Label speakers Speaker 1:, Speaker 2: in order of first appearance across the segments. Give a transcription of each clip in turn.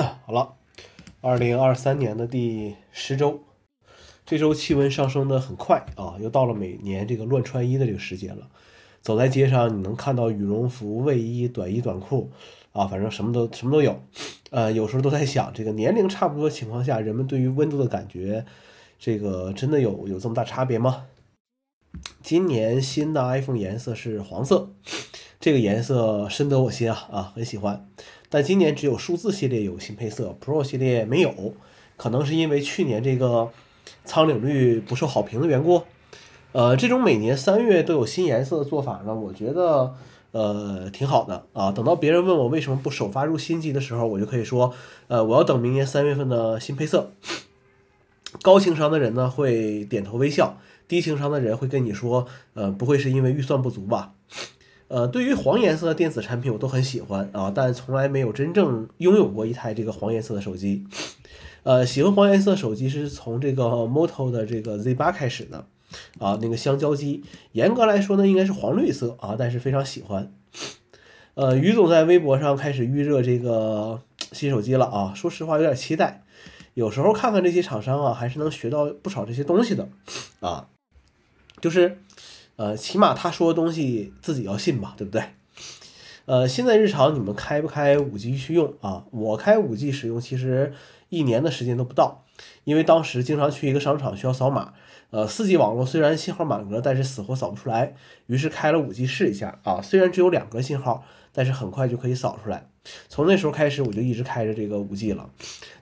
Speaker 1: 好了，二零二三年的第十周，这周气温上升的很快啊，又到了每年这个乱穿衣的这个时间了。走在街上，你能看到羽绒服、卫衣、短衣、短裤啊，反正什么都什么都有。呃，有时候都在想，这个年龄差不多情况下，人们对于温度的感觉，这个真的有有这么大差别吗？今年新的 iPhone 颜色是黄色，这个颜色深得我心啊啊，很喜欢。但今年只有数字系列有新配色，Pro 系列没有，可能是因为去年这个苍岭绿不受好评的缘故。呃，这种每年三月都有新颜色的做法呢，我觉得呃挺好的啊。等到别人问我为什么不首发入新机的时候，我就可以说，呃，我要等明年三月份的新配色。高情商的人呢会点头微笑，低情商的人会跟你说，呃，不会是因为预算不足吧？呃，对于黄颜色的电子产品，我都很喜欢啊，但从来没有真正拥有过一台这个黄颜色的手机。呃，喜欢黄颜色手机是从这个 Moto 的这个 Z8 开始的啊，那个香蕉机，严格来说呢，应该是黄绿色啊，但是非常喜欢。呃，于总在微博上开始预热这个新手机了啊，说实话有点期待。有时候看看这些厂商啊，还是能学到不少这些东西的啊，就是。呃，起码他说的东西自己要信吧，对不对？呃，现在日常你们开不开五 G 去用啊？我开五 G 使用，其实一年的时间都不到，因为当时经常去一个商场需要扫码。呃，四 G 网络虽然信号满格，但是死活扫不出来，于是开了五 G 试一下啊。虽然只有两格信号，但是很快就可以扫出来。从那时候开始，我就一直开着这个五 G 了。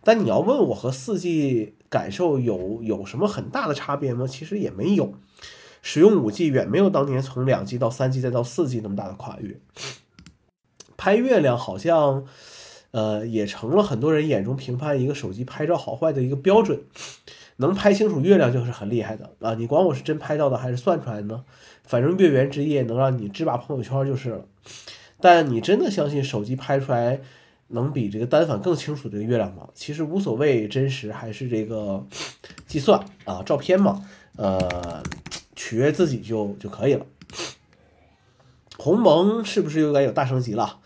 Speaker 1: 但你要问我和四 G 感受有有什么很大的差别吗？其实也没有。使用五 G 远没有当年从两 G 到三 G 再到四 G 那么大的跨越。拍月亮好像，呃，也成了很多人眼中评判一个手机拍照好坏的一个标准。能拍清楚月亮就是很厉害的啊！你管我是真拍到的还是算出来的呢？反正月圆之夜能让你只把朋友圈就是了。但你真的相信手机拍出来能比这个单反更清楚这个月亮吗？其实无所谓真实还是这个计算啊，照片嘛，呃。取悦自己就就可以了。鸿蒙是不是又该有大升级了？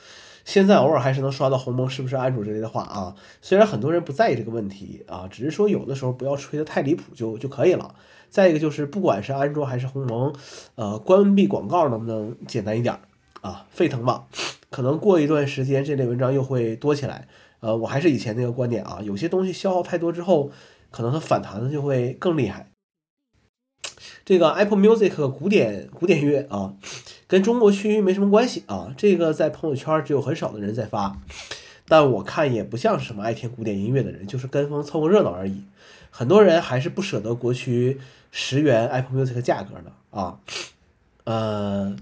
Speaker 1: 现在偶尔还是能刷到鸿蒙是不是安卓之类的话啊。虽然很多人不在意这个问题啊，只是说有的时候不要吹得太离谱就就可以了。再一个就是不管是安卓还是鸿蒙，呃，关闭广告能不能简单一点啊？沸腾吧，可能过一段时间这类文章又会多起来。呃，我还是以前那个观点啊，有些东西消耗太多之后，可能它反弹的就会更厉害。这个 Apple Music 古典古典乐啊，跟中国区没什么关系啊。这个在朋友圈只有很少的人在发，但我看也不像是什么爱听古典音乐的人，就是跟风凑个热闹而已。很多人还是不舍得国区十元 Apple Music 价格的啊。呃，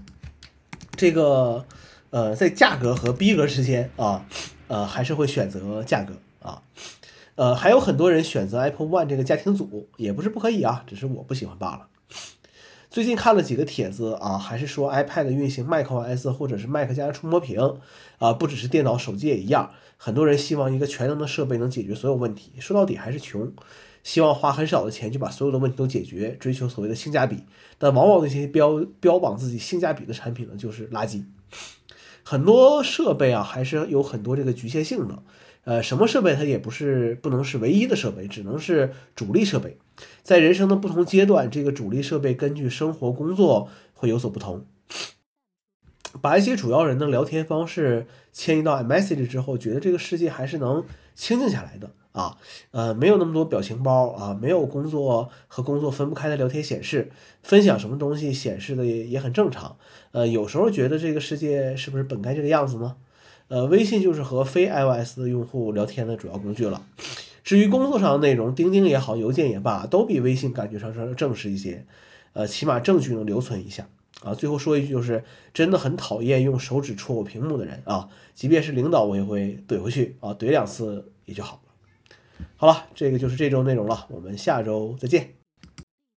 Speaker 1: 这个呃，在价格和逼格之间啊，呃，还是会选择价格啊。呃，还有很多人选择 Apple One 这个家庭组，也不是不可以啊，只是我不喜欢罢了。最近看了几个帖子啊，还是说 iPad 运行 macOS 或者是 Mac 加触摸屏啊，不只是电脑，手机也一样。很多人希望一个全能的设备能解决所有问题，说到底还是穷，希望花很少的钱就把所有的问题都解决，追求所谓的性价比。但往往那些标标榜自己性价比的产品呢，就是垃圾。很多设备啊，还是有很多这个局限性的。呃，什么设备它也不是不能是唯一的设备，只能是主力设备。在人生的不同阶段，这个主力设备根据生活工作会有所不同。把一些主要人的聊天方式迁移到 iMessage 之后，觉得这个世界还是能清静下来的啊。呃，没有那么多表情包啊，没有工作和工作分不开的聊天显示，分享什么东西显示的也也很正常。呃，有时候觉得这个世界是不是本该这个样子呢？呃，微信就是和非 iOS 的用户聊天的主要工具了。至于工作上的内容，钉钉也好，邮件也罢，都比微信感觉上是正式一些。呃，起码证据能留存一下啊。最后说一句，就是真的很讨厌用手指戳我屏幕的人啊，即便是领导，我也会怼回去啊，怼两次也就好了。好了，这个就是这周内容了，我们下周再见。